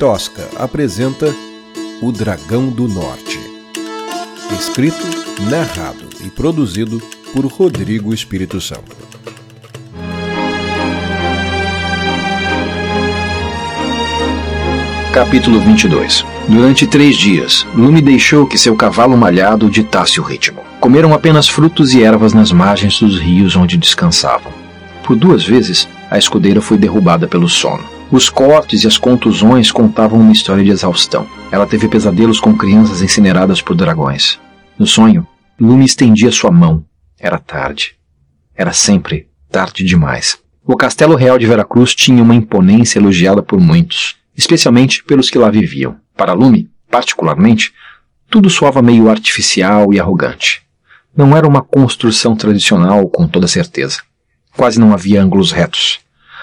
Tosca apresenta O Dragão do Norte. Escrito, narrado e produzido por Rodrigo Espírito Santo. Capítulo 22 Durante três dias, Lume deixou que seu cavalo malhado ditasse o ritmo. Comeram apenas frutos e ervas nas margens dos rios onde descansavam. Por duas vezes, a escudeira foi derrubada pelo sono. Os cortes e as contusões contavam uma história de exaustão. Ela teve pesadelos com crianças incineradas por dragões. No sonho, Lume estendia sua mão. Era tarde. Era sempre tarde demais. O castelo real de Veracruz tinha uma imponência elogiada por muitos, especialmente pelos que lá viviam. Para Lume, particularmente, tudo soava meio artificial e arrogante. Não era uma construção tradicional, com toda certeza. Quase não havia ângulos retos.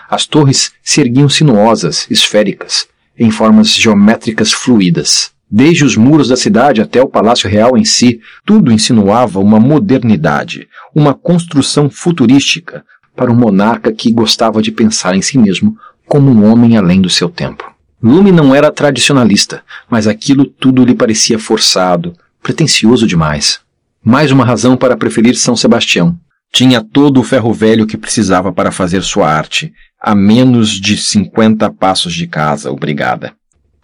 As torres se erguiam sinuosas, esféricas, em formas geométricas fluídas. Desde os muros da cidade até o Palácio Real em si, tudo insinuava uma modernidade, uma construção futurística para um monarca que gostava de pensar em si mesmo como um homem além do seu tempo. Lume não era tradicionalista, mas aquilo tudo lhe parecia forçado, pretensioso demais. Mais uma razão para preferir São Sebastião. Tinha todo o ferro velho que precisava para fazer sua arte, a menos de 50 passos de casa, obrigada.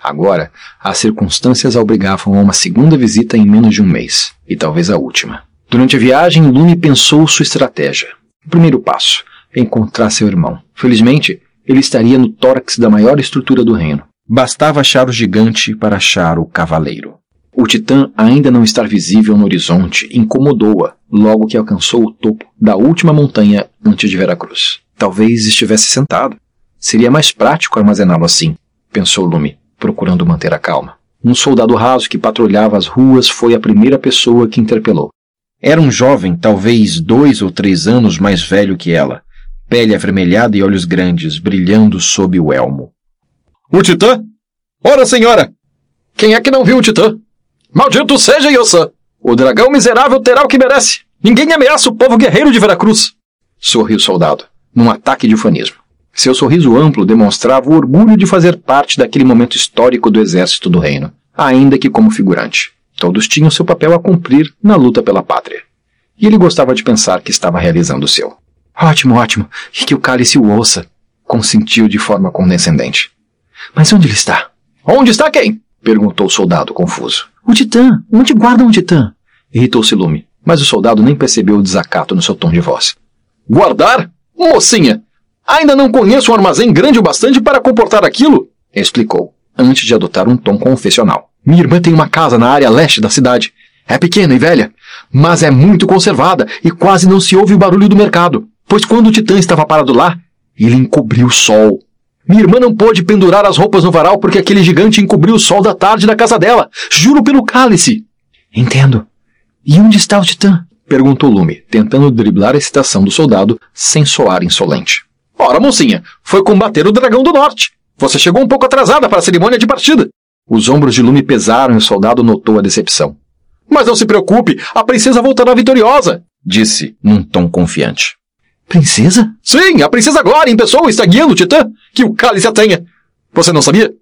Agora, as circunstâncias a obrigavam a uma segunda visita em menos de um mês, e talvez a última. Durante a viagem, Lume pensou sua estratégia. O primeiro passo: encontrar seu irmão. Felizmente, ele estaria no tórax da maior estrutura do reino. Bastava achar o gigante para achar o cavaleiro. O titã ainda não estar visível no horizonte incomodou-a logo que alcançou o topo da última montanha antes de Veracruz. Talvez estivesse sentado. Seria mais prático armazená-lo assim, pensou Lume, procurando manter a calma. Um soldado raso que patrulhava as ruas foi a primeira pessoa que interpelou. Era um jovem, talvez dois ou três anos mais velho que ela, pele avermelhada e olhos grandes, brilhando sob o elmo. O Titã? Ora, senhora! Quem é que não viu o Titã? Maldito seja Yosan! O dragão miserável terá o que merece! Ninguém ameaça o povo guerreiro de Veracruz! Sorriu o soldado, num ataque de ufanismo. Seu sorriso amplo demonstrava o orgulho de fazer parte daquele momento histórico do exército do reino, ainda que como figurante. Todos tinham seu papel a cumprir na luta pela pátria. E ele gostava de pensar que estava realizando o seu. Ótimo, ótimo, e que o cálice o ouça, consentiu de forma condescendente. Mas onde ele está? Onde está quem? perguntou o soldado, confuso. O titã! Onde guardam o titã? Irritou-se Lume, mas o soldado nem percebeu o desacato no seu tom de voz. Guardar? Mocinha! Ainda não conheço um armazém grande o bastante para comportar aquilo? Explicou, antes de adotar um tom confessional. Minha irmã tem uma casa na área leste da cidade. É pequena e velha, mas é muito conservada e quase não se ouve o barulho do mercado, pois quando o titã estava parado lá, ele encobriu o sol. Minha irmã não pôde pendurar as roupas no varal porque aquele gigante encobriu o sol da tarde na casa dela. Juro pelo cálice. Entendo. E onde está o titã? Perguntou Lume, tentando driblar a excitação do soldado sem soar insolente. Ora, mocinha, foi combater o dragão do norte. Você chegou um pouco atrasada para a cerimônia de partida. Os ombros de Lume pesaram e o soldado notou a decepção. Mas não se preocupe, a princesa voltará vitoriosa, disse num tom confiante. Princesa? Sim, a princesa Glória em pessoa está guiando o Titã. Que o cálice a tenha. Você não sabia?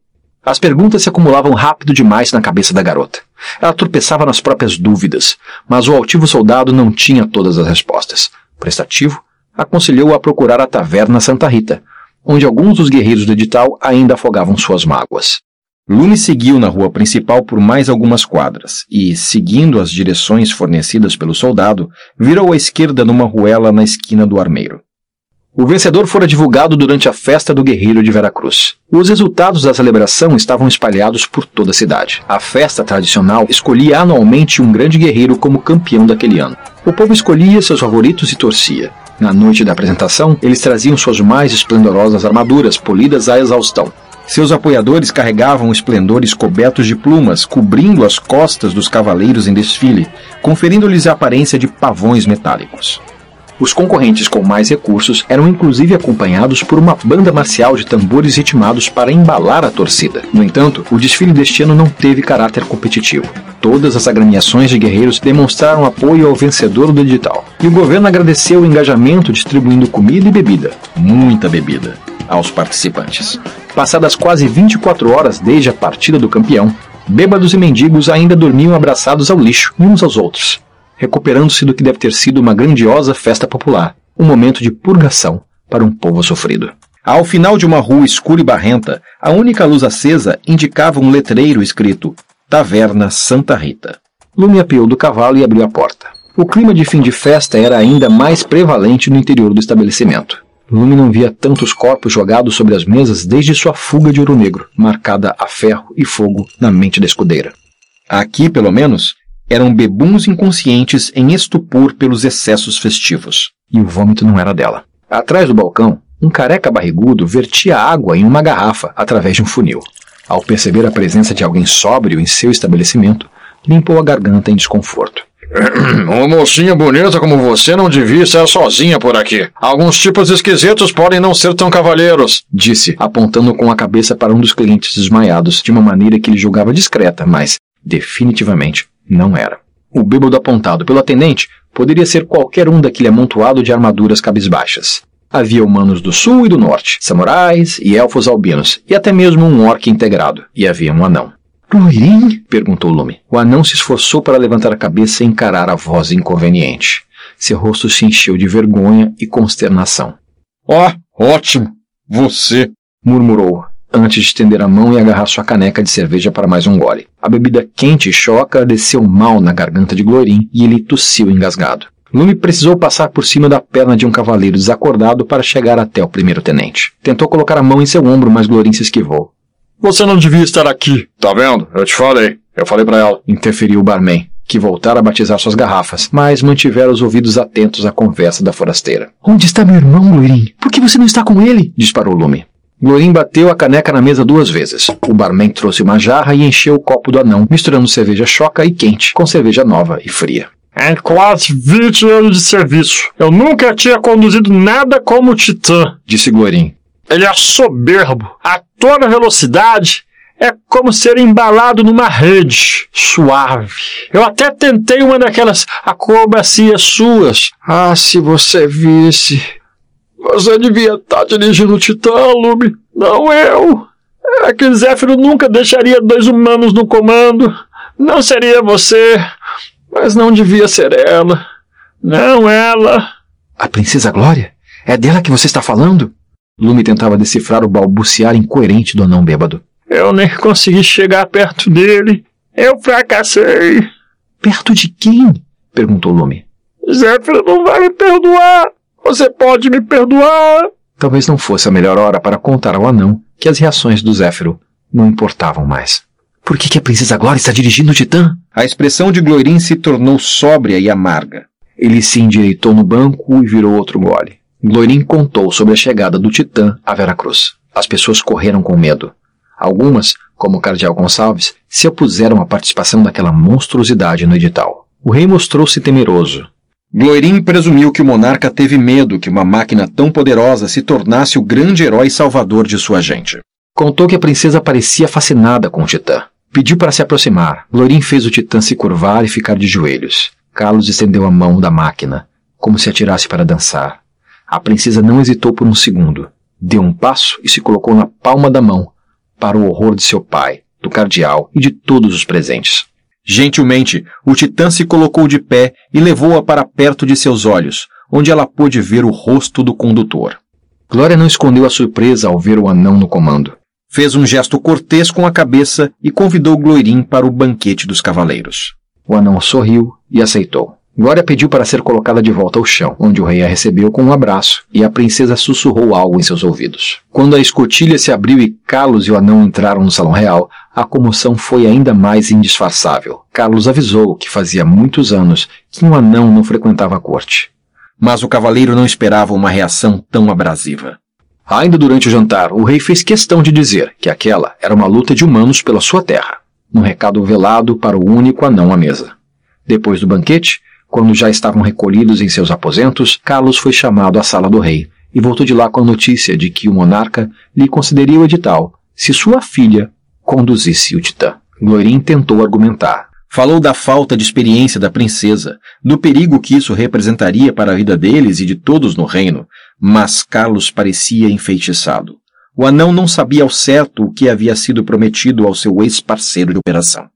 As perguntas se acumulavam rápido demais na cabeça da garota. Ela tropeçava nas próprias dúvidas, mas o altivo soldado não tinha todas as respostas. Prestativo, aconselhou-a a procurar a taverna Santa Rita, onde alguns dos guerreiros do edital ainda afogavam suas mágoas. Lume seguiu na rua principal por mais algumas quadras e, seguindo as direções fornecidas pelo soldado, virou à esquerda numa ruela na esquina do armeiro. O vencedor fora divulgado durante a festa do guerreiro de Veracruz. Os resultados da celebração estavam espalhados por toda a cidade. A festa tradicional escolhia anualmente um grande guerreiro como campeão daquele ano. O povo escolhia seus favoritos e torcia. Na noite da apresentação, eles traziam suas mais esplendorosas armaduras, polidas à exaustão. Seus apoiadores carregavam esplendores cobertos de plumas, cobrindo as costas dos cavaleiros em desfile, conferindo-lhes a aparência de pavões metálicos. Os concorrentes com mais recursos eram inclusive acompanhados por uma banda marcial de tambores ritmados para embalar a torcida. No entanto, o desfile deste ano não teve caráter competitivo. Todas as agremiações de guerreiros demonstraram apoio ao vencedor do edital. E o governo agradeceu o engajamento distribuindo comida e bebida, muita bebida, aos participantes. Passadas quase 24 horas desde a partida do campeão, bêbados e mendigos ainda dormiam abraçados ao lixo, uns aos outros, recuperando-se do que deve ter sido uma grandiosa festa popular, um momento de purgação para um povo sofrido. Ao final de uma rua escura e barrenta, a única luz acesa indicava um letreiro escrito Taverna Santa Rita. Lume apeou do cavalo e abriu a porta. O clima de fim de festa era ainda mais prevalente no interior do estabelecimento. Lume não via tantos corpos jogados sobre as mesas desde sua fuga de ouro negro, marcada a ferro e fogo na mente da escudeira. Aqui, pelo menos, eram bebuns inconscientes em estupor pelos excessos festivos. E o vômito não era dela. Atrás do balcão, um careca barrigudo vertia água em uma garrafa através de um funil. Ao perceber a presença de alguém sóbrio em seu estabelecimento, limpou a garganta em desconforto. Uma mocinha bonita como você não devia estar sozinha por aqui. Alguns tipos esquisitos podem não ser tão cavalheiros, disse, apontando com a cabeça para um dos clientes desmaiados de uma maneira que ele julgava discreta, mas definitivamente não era. O bêbado apontado pelo atendente poderia ser qualquer um daquele amontoado de armaduras cabisbaixas. Havia humanos do sul e do norte, samurais e elfos albinos, e até mesmo um orc integrado, e havia um anão. Loirim? perguntou Lume. O anão se esforçou para levantar a cabeça e encarar a voz inconveniente. Seu rosto se encheu de vergonha e consternação. Oh, ótimo! Você! murmurou, antes de estender a mão e agarrar sua caneca de cerveja para mais um gole. A bebida quente e choca desceu mal na garganta de Glorim e ele tossiu engasgado. Lume precisou passar por cima da perna de um cavaleiro desacordado para chegar até o primeiro tenente. Tentou colocar a mão em seu ombro, mas Glorim se esquivou. Você não devia estar aqui. Tá vendo? Eu te falei. Eu falei para ela. Interferiu o barman, que voltara a batizar suas garrafas, mas mantivera os ouvidos atentos à conversa da forasteira. Onde está meu irmão, Glorim? Por que você não está com ele? Disparou Lume. Glorim bateu a caneca na mesa duas vezes. O barman trouxe uma jarra e encheu o copo do anão, misturando cerveja choca e quente com cerveja nova e fria. Em quase 20 anos de serviço, eu nunca tinha conduzido nada como o Titã, disse Glorim. Ele é soberbo. A toda velocidade é como ser embalado numa rede suave. Eu até tentei uma daquelas acrobacias suas. Ah, se você visse. Você devia estar dirigindo o Titã, Lume. Não eu. É que Zéfiro nunca deixaria dois humanos no comando. Não seria você. Mas não devia ser ela. Não ela. A Princesa Glória? É dela que você está falando? Lume tentava decifrar o balbuciar incoerente do anão bêbado. Eu nem consegui chegar perto dele. Eu fracassei. Perto de quem? perguntou Lume. Zéfiro não vai me perdoar. Você pode me perdoar. Talvez não fosse a melhor hora para contar ao anão que as reações do Zéfiro não importavam mais. Por que, que a princesa Glória está dirigindo o Titã? A expressão de Glorin se tornou sóbria e amarga. Ele se endireitou no banco e virou outro gole. Glorin contou sobre a chegada do Titã a Veracruz. As pessoas correram com medo. Algumas, como o cardeal Gonçalves, se opuseram à participação daquela monstruosidade no edital. O rei mostrou-se temeroso. Glorin presumiu que o monarca teve medo que uma máquina tão poderosa se tornasse o grande herói salvador de sua gente. Contou que a princesa parecia fascinada com o Titã. Pediu para se aproximar. Glorin fez o Titã se curvar e ficar de joelhos. Carlos estendeu a mão da máquina, como se atirasse para dançar. A princesa não hesitou por um segundo. Deu um passo e se colocou na palma da mão, para o horror de seu pai, do cardeal e de todos os presentes. Gentilmente, o titã se colocou de pé e levou-a para perto de seus olhos, onde ela pôde ver o rosto do condutor. Glória não escondeu a surpresa ao ver o anão no comando. Fez um gesto cortês com a cabeça e convidou Gloirim para o banquete dos cavaleiros. O anão sorriu e aceitou. Glória pediu para ser colocada de volta ao chão, onde o rei a recebeu com um abraço, e a princesa sussurrou algo em seus ouvidos. Quando a escotilha se abriu e Carlos e o anão entraram no salão real, a comoção foi ainda mais indisfarçável. Carlos avisou que fazia muitos anos que um anão não frequentava a corte. Mas o cavaleiro não esperava uma reação tão abrasiva. Ainda durante o jantar, o rei fez questão de dizer que aquela era uma luta de humanos pela sua terra, num recado velado para o único anão à mesa. Depois do banquete, quando já estavam recolhidos em seus aposentos, Carlos foi chamado à sala do rei e voltou de lá com a notícia de que o monarca lhe concederia o edital se sua filha conduzisse o Titã. Glorin tentou argumentar. Falou da falta de experiência da princesa, do perigo que isso representaria para a vida deles e de todos no reino, mas Carlos parecia enfeitiçado. O anão não sabia ao certo o que havia sido prometido ao seu ex-parceiro de operação.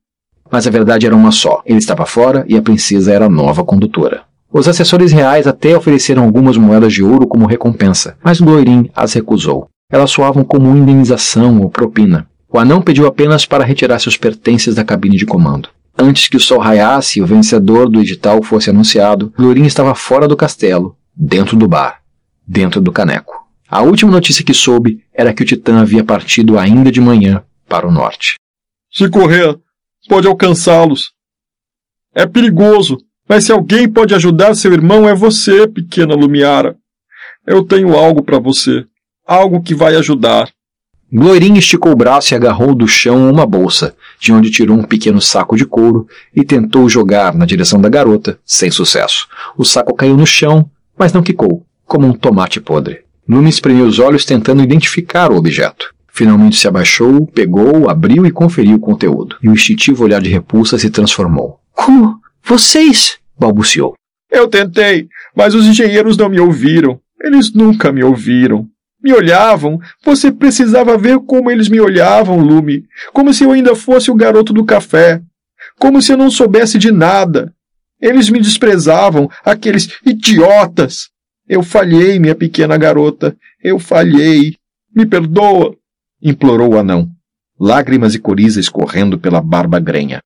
Mas a verdade era uma só: ele estava fora e a princesa era a nova condutora. Os assessores reais até ofereceram algumas moedas de ouro como recompensa, mas Gloirin as recusou. Elas soavam como indenização ou propina. O anão pediu apenas para retirar seus pertences da cabine de comando. Antes que o sol raiasse e o vencedor do edital fosse anunciado, Glorin estava fora do castelo, dentro do bar, dentro do caneco. A última notícia que soube era que o Titã havia partido ainda de manhã para o norte. Se correr, pode alcançá-los. É perigoso, mas se alguém pode ajudar seu irmão é você, pequena Lumiara. Eu tenho algo para você, algo que vai ajudar. Gloirin esticou o braço e agarrou do chão uma bolsa, de onde tirou um pequeno saco de couro e tentou jogar na direção da garota, sem sucesso. O saco caiu no chão, mas não quicou, como um tomate podre. Lume espremeu os olhos tentando identificar o objeto. Finalmente se abaixou, pegou, abriu e conferiu o conteúdo. E o instintivo olhar de repulsa se transformou. Como? Vocês? balbuciou. Eu tentei, mas os engenheiros não me ouviram. Eles nunca me ouviram. Me olhavam. Você precisava ver como eles me olhavam, Lume. Como se eu ainda fosse o garoto do café. Como se eu não soubesse de nada. Eles me desprezavam, aqueles idiotas. Eu falhei, minha pequena garota. Eu falhei. Me perdoa, implorou o anão, lágrimas e coriza escorrendo pela barba grenha.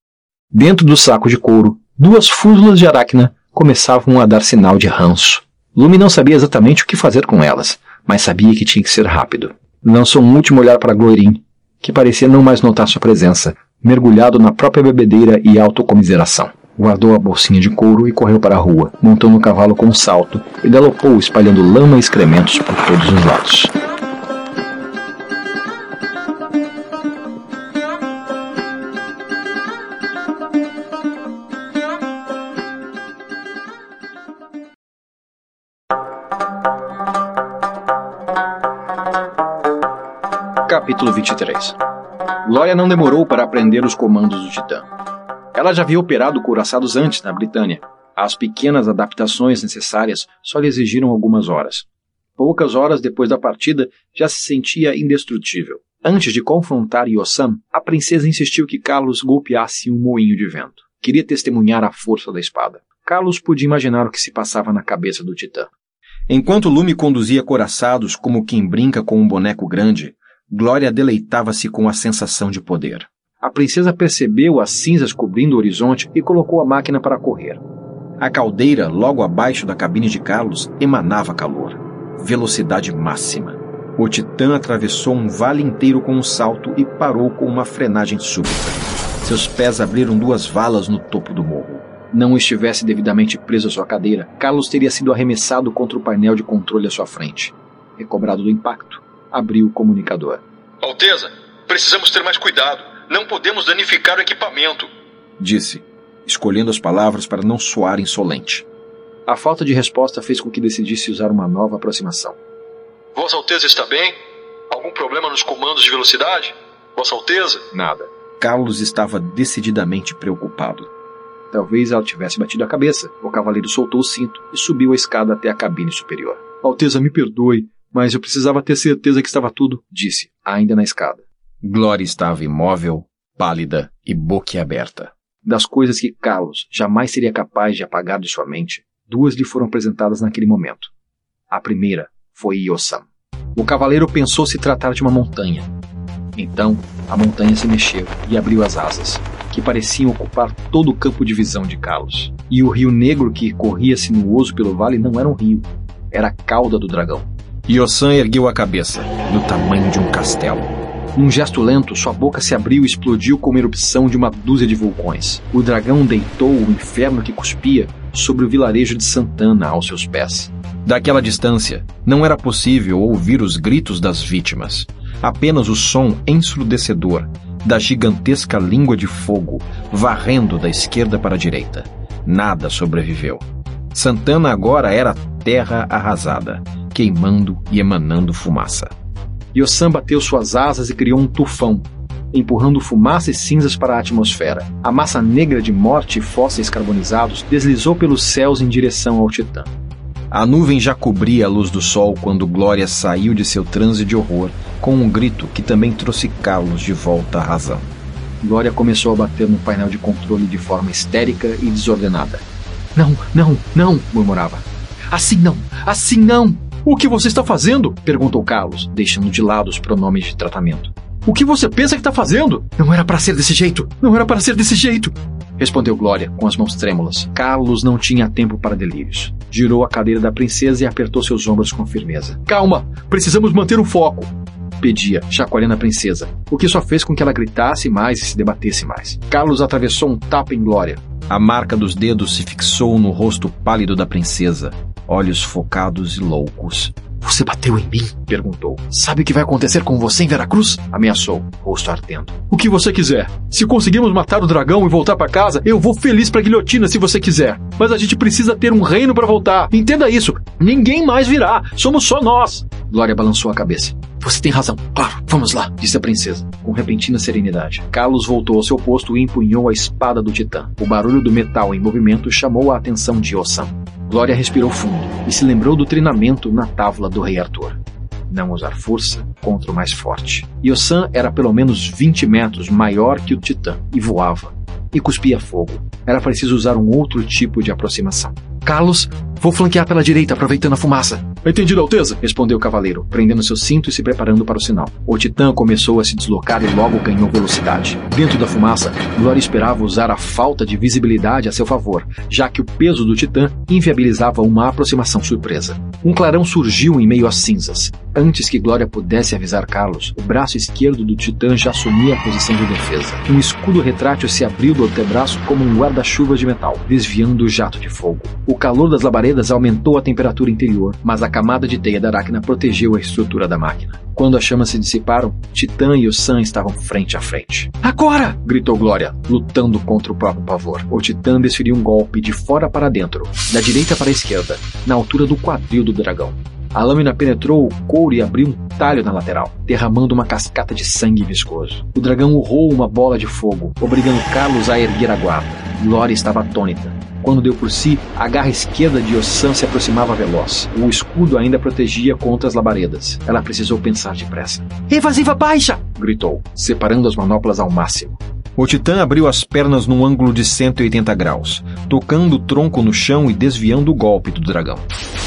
Dentro do saco de couro, duas fúzulas de aracna começavam a dar sinal de ranço. Lume não sabia exatamente o que fazer com elas, mas sabia que tinha que ser rápido. Lançou um último olhar para Glorin, que parecia não mais notar sua presença, mergulhado na própria bebedeira e autocomiseração. Guardou a bolsinha de couro e correu para a rua, montando o cavalo com um salto, e galopou espalhando lama e excrementos por todos os lados. Capítulo 23 Glória não demorou para aprender os comandos do Titã. Ela já havia operado couraçados antes na Britânia. As pequenas adaptações necessárias só lhe exigiram algumas horas. Poucas horas depois da partida, já se sentia indestrutível. Antes de confrontar Yossam, a princesa insistiu que Carlos golpeasse um moinho de vento. Queria testemunhar a força da espada. Carlos podia imaginar o que se passava na cabeça do titã. Enquanto Lume conduzia coraçados como quem brinca com um boneco grande, Glória deleitava-se com a sensação de poder. A princesa percebeu as cinzas cobrindo o horizonte e colocou a máquina para correr. A caldeira, logo abaixo da cabine de Carlos, emanava calor. Velocidade máxima. O Titã atravessou um vale inteiro com um salto e parou com uma frenagem súbita. Seus pés abriram duas valas no topo do morro. Não estivesse devidamente preso à sua cadeira, Carlos teria sido arremessado contra o painel de controle à sua frente. Recobrado do impacto, abriu o comunicador. Alteza, precisamos ter mais cuidado. Não podemos danificar o equipamento. Disse, escolhendo as palavras para não soar insolente. A falta de resposta fez com que decidisse usar uma nova aproximação. Vossa Alteza está bem? Algum problema nos comandos de velocidade? Vossa Alteza? Nada. Carlos estava decididamente preocupado. Talvez ela tivesse batido a cabeça. O cavaleiro soltou o cinto e subiu a escada até a cabine superior. Alteza, me perdoe, mas eu precisava ter certeza que estava tudo, disse, ainda na escada. Glória estava imóvel, pálida e boquiaberta. Das coisas que Carlos jamais seria capaz de apagar de sua mente, duas lhe foram apresentadas naquele momento. A primeira foi Yossam. O cavaleiro pensou se tratar de uma montanha. Então, a montanha se mexeu e abriu as asas, que pareciam ocupar todo o campo de visão de Carlos. E o rio negro que corria sinuoso pelo vale não era um rio, era a cauda do dragão. Yosan ergueu a cabeça, do tamanho de um castelo. Num gesto lento, sua boca se abriu e explodiu como erupção de uma dúzia de vulcões. O dragão deitou o inferno que cuspia sobre o vilarejo de Santana aos seus pés. Daquela distância, não era possível ouvir os gritos das vítimas, apenas o som ensurdecedor da gigantesca língua de fogo varrendo da esquerda para a direita. Nada sobreviveu. Santana agora era terra arrasada, queimando e emanando fumaça. Yosan bateu suas asas e criou um tufão, empurrando fumaça e cinzas para a atmosfera. A massa negra de morte e fósseis carbonizados deslizou pelos céus em direção ao Titã. A nuvem já cobria a luz do sol quando Glória saiu de seu transe de horror com um grito que também trouxe Carlos de volta à razão. Glória começou a bater no painel de controle de forma histérica e desordenada. Não, não, não, murmurava. Assim não, assim não! O que você está fazendo? perguntou Carlos, deixando de lado os pronomes de tratamento. O que você pensa que está fazendo? Não era para ser desse jeito! Não era para ser desse jeito! Respondeu Glória, com as mãos trêmulas. Carlos não tinha tempo para delírios. Girou a cadeira da princesa e apertou seus ombros com firmeza. Calma! Precisamos manter o foco! pedia, chacoalhando a princesa, o que só fez com que ela gritasse mais e se debatesse mais. Carlos atravessou um tapa em Glória. A marca dos dedos se fixou no rosto pálido da princesa, olhos focados e loucos. Você bateu em mim? perguntou. Sabe o que vai acontecer com você em Veracruz? Ameaçou, rosto ardendo. O que você quiser. Se conseguirmos matar o dragão e voltar para casa, eu vou feliz pra guilhotina se você quiser. Mas a gente precisa ter um reino para voltar. Entenda isso. Ninguém mais virá. Somos só nós. Glória balançou a cabeça. Você tem razão. Claro, vamos lá, disse a princesa, com repentina serenidade. Carlos voltou ao seu posto e empunhou a espada do titã. O barulho do metal em movimento chamou a atenção de Ossan. Glória respirou fundo e se lembrou do treinamento na tábua do rei Arthur. Não usar força contra o mais forte. Yosan era pelo menos 20 metros maior que o titã e voava. E cuspia fogo. Era preciso usar um outro tipo de aproximação. Carlos, vou flanquear pela direita, aproveitando a fumaça. Entendido, Alteza, respondeu o cavaleiro, prendendo seu cinto e se preparando para o sinal. O titã começou a se deslocar e logo ganhou velocidade. Dentro da fumaça, Glória esperava usar a falta de visibilidade a seu favor, já que o peso do titã inviabilizava uma aproximação surpresa. Um clarão surgiu em meio às cinzas. Antes que Glória pudesse avisar Carlos, o braço esquerdo do titã já assumia a posição de defesa. Um escudo retrátil se abriu do antebraço como um guarda-chuva de metal, desviando o jato de fogo. O calor das labaredas aumentou a temperatura interior, mas a camada de teia da aracna protegeu a estrutura da máquina. Quando as chamas se dissiparam, Titã e o Sam estavam frente a frente. Agora! gritou Glória, lutando contra o próprio pavor. O Titã desferiu um golpe de fora para dentro, da direita para a esquerda, na altura do quadril do dragão. A lâmina penetrou o couro e abriu um talho na lateral, derramando uma cascata de sangue viscoso. O dragão urrou uma bola de fogo, obrigando Carlos a erguer a guarda. Glória estava atônita. Quando deu por si, a garra esquerda de Ossan se aproximava veloz. O escudo ainda protegia contra as labaredas. Ela precisou pensar depressa. Evasiva baixa! gritou, separando as manoplas ao máximo. O titã abriu as pernas num ângulo de 180 graus, tocando o tronco no chão e desviando o golpe do dragão.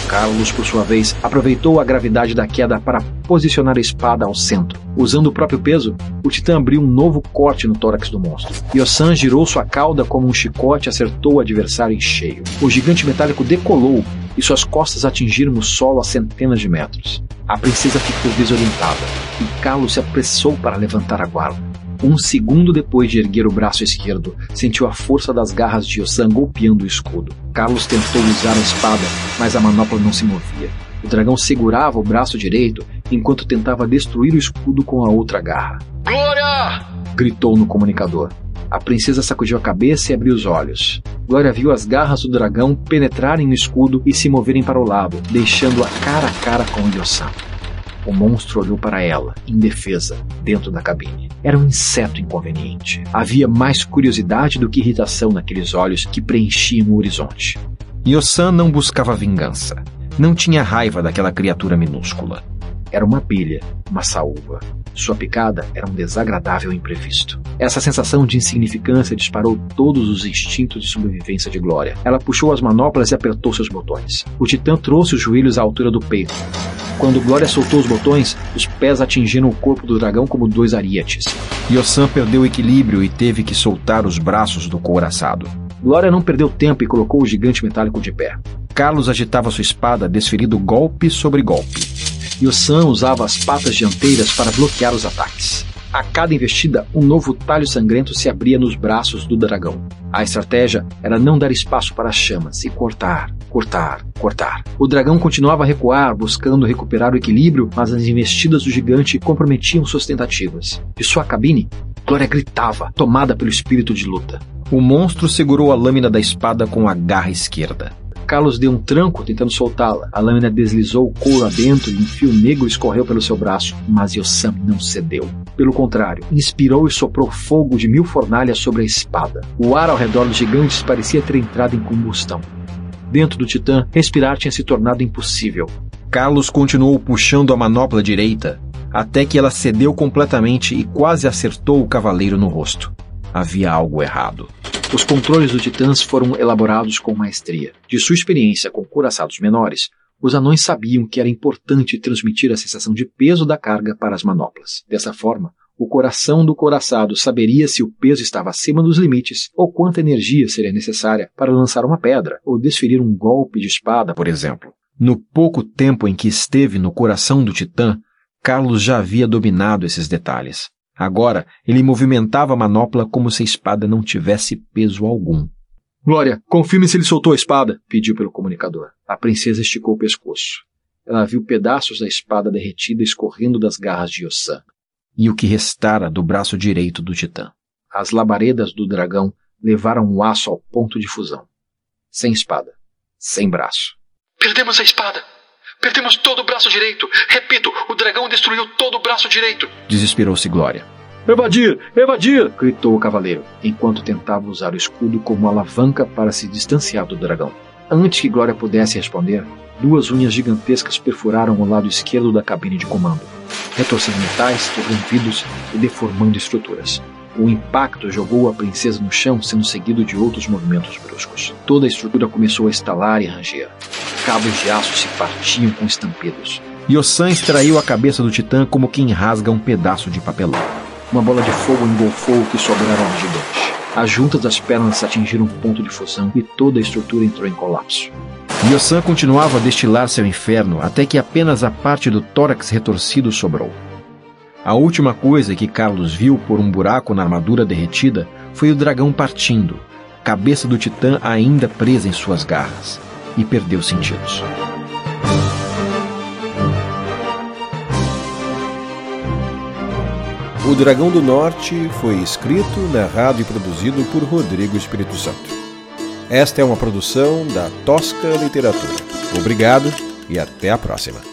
Carlos, por sua vez, aproveitou a gravidade da queda para posicionar a espada ao centro. Usando o próprio peso, o titã abriu um novo corte no tórax do monstro. Yosan girou sua cauda como um chicote e acertou o adversário em cheio. O gigante metálico decolou e suas costas atingiram o solo a centenas de metros. A princesa ficou desorientada e Carlos se apressou para levantar a guarda. Um segundo depois de erguer o braço esquerdo, sentiu a força das garras de Yosan golpeando o escudo. Carlos tentou usar a espada, mas a manopla não se movia. O dragão segurava o braço direito enquanto tentava destruir o escudo com a outra garra. Glória! gritou no comunicador. A princesa sacudiu a cabeça e abriu os olhos. Glória viu as garras do dragão penetrarem no escudo e se moverem para o lado, deixando-a cara a cara com Yosan. O monstro olhou para ela, indefesa, dentro da cabine. Era um inseto inconveniente. Havia mais curiosidade do que irritação naqueles olhos que preenchiam o horizonte. Yosan não buscava vingança. Não tinha raiva daquela criatura minúscula. Era uma pilha, uma saúva. Sua picada era um desagradável imprevisto. Essa sensação de insignificância disparou todos os instintos de sobrevivência de Glória. Ela puxou as manoplas e apertou seus botões. O titã trouxe os joelhos à altura do peito. Quando Glória soltou os botões, os pés atingiram o corpo do dragão como dois arietes. Yosan perdeu o equilíbrio e teve que soltar os braços do couraçado. Glória não perdeu tempo e colocou o gigante metálico de pé. Carlos agitava sua espada, desferindo golpe sobre golpe. Yosan usava as patas dianteiras para bloquear os ataques. A cada investida, um novo talho sangrento se abria nos braços do dragão. A estratégia era não dar espaço para as chamas e cortar, cortar, cortar. O dragão continuava a recuar, buscando recuperar o equilíbrio, mas as investidas do gigante comprometiam suas tentativas. De sua cabine, Glória gritava, tomada pelo espírito de luta. O monstro segurou a lâmina da espada com a garra esquerda. Carlos deu um tranco tentando soltá-la. A lâmina deslizou o couro adentro e um fio negro escorreu pelo seu braço, mas Yossam não cedeu. Pelo contrário, inspirou e soprou fogo de mil fornalhas sobre a espada. O ar ao redor dos gigantes parecia ter entrado em combustão. Dentro do Titã, respirar tinha se tornado impossível. Carlos continuou puxando a manopla direita, até que ela cedeu completamente e quase acertou o cavaleiro no rosto. Havia algo errado. Os controles do Titãs foram elaborados com maestria. De sua experiência com coraçados menores, os anões sabiam que era importante transmitir a sensação de peso da carga para as manoplas. Dessa forma, o coração do coraçado saberia se o peso estava acima dos limites ou quanta energia seria necessária para lançar uma pedra ou desferir um golpe de espada, por exemplo. No pouco tempo em que esteve no coração do Titã, Carlos já havia dominado esses detalhes. Agora, ele movimentava a manopla como se a espada não tivesse peso algum. Glória, confirme se ele soltou a espada, pediu pelo comunicador. A princesa esticou o pescoço. Ela viu pedaços da espada derretida escorrendo das garras de Yossan. E o que restara do braço direito do titã. As labaredas do dragão levaram o aço ao ponto de fusão. Sem espada. Sem braço. Perdemos a espada! Perdemos todo o braço direito! Repito, o dragão destruiu todo o braço direito! Desesperou-se Glória. Evadir! Evadir! gritou o cavaleiro, enquanto tentava usar o escudo como alavanca para se distanciar do dragão. Antes que Glória pudesse responder, duas unhas gigantescas perfuraram o lado esquerdo da cabine de comando, retorcendo metais, quebrando vidros e deformando estruturas. O impacto jogou a princesa no chão, sendo seguido de outros movimentos bruscos. Toda a estrutura começou a estalar e ranger. Cabos de aço se partiam com estampidos. Yosan extraiu a cabeça do titã como quem rasga um pedaço de papelão. Uma bola de fogo engolfou o que sobrara do gigante. As juntas das pernas atingiram um ponto de fusão e toda a estrutura entrou em colapso. Yosan continuava a destilar seu inferno até que apenas a parte do tórax retorcido sobrou. A última coisa que Carlos viu por um buraco na armadura derretida foi o dragão partindo, cabeça do titã ainda presa em suas garras, e perdeu sentidos. O Dragão do Norte foi escrito, narrado e produzido por Rodrigo Espírito Santo. Esta é uma produção da Tosca Literatura. Obrigado e até a próxima.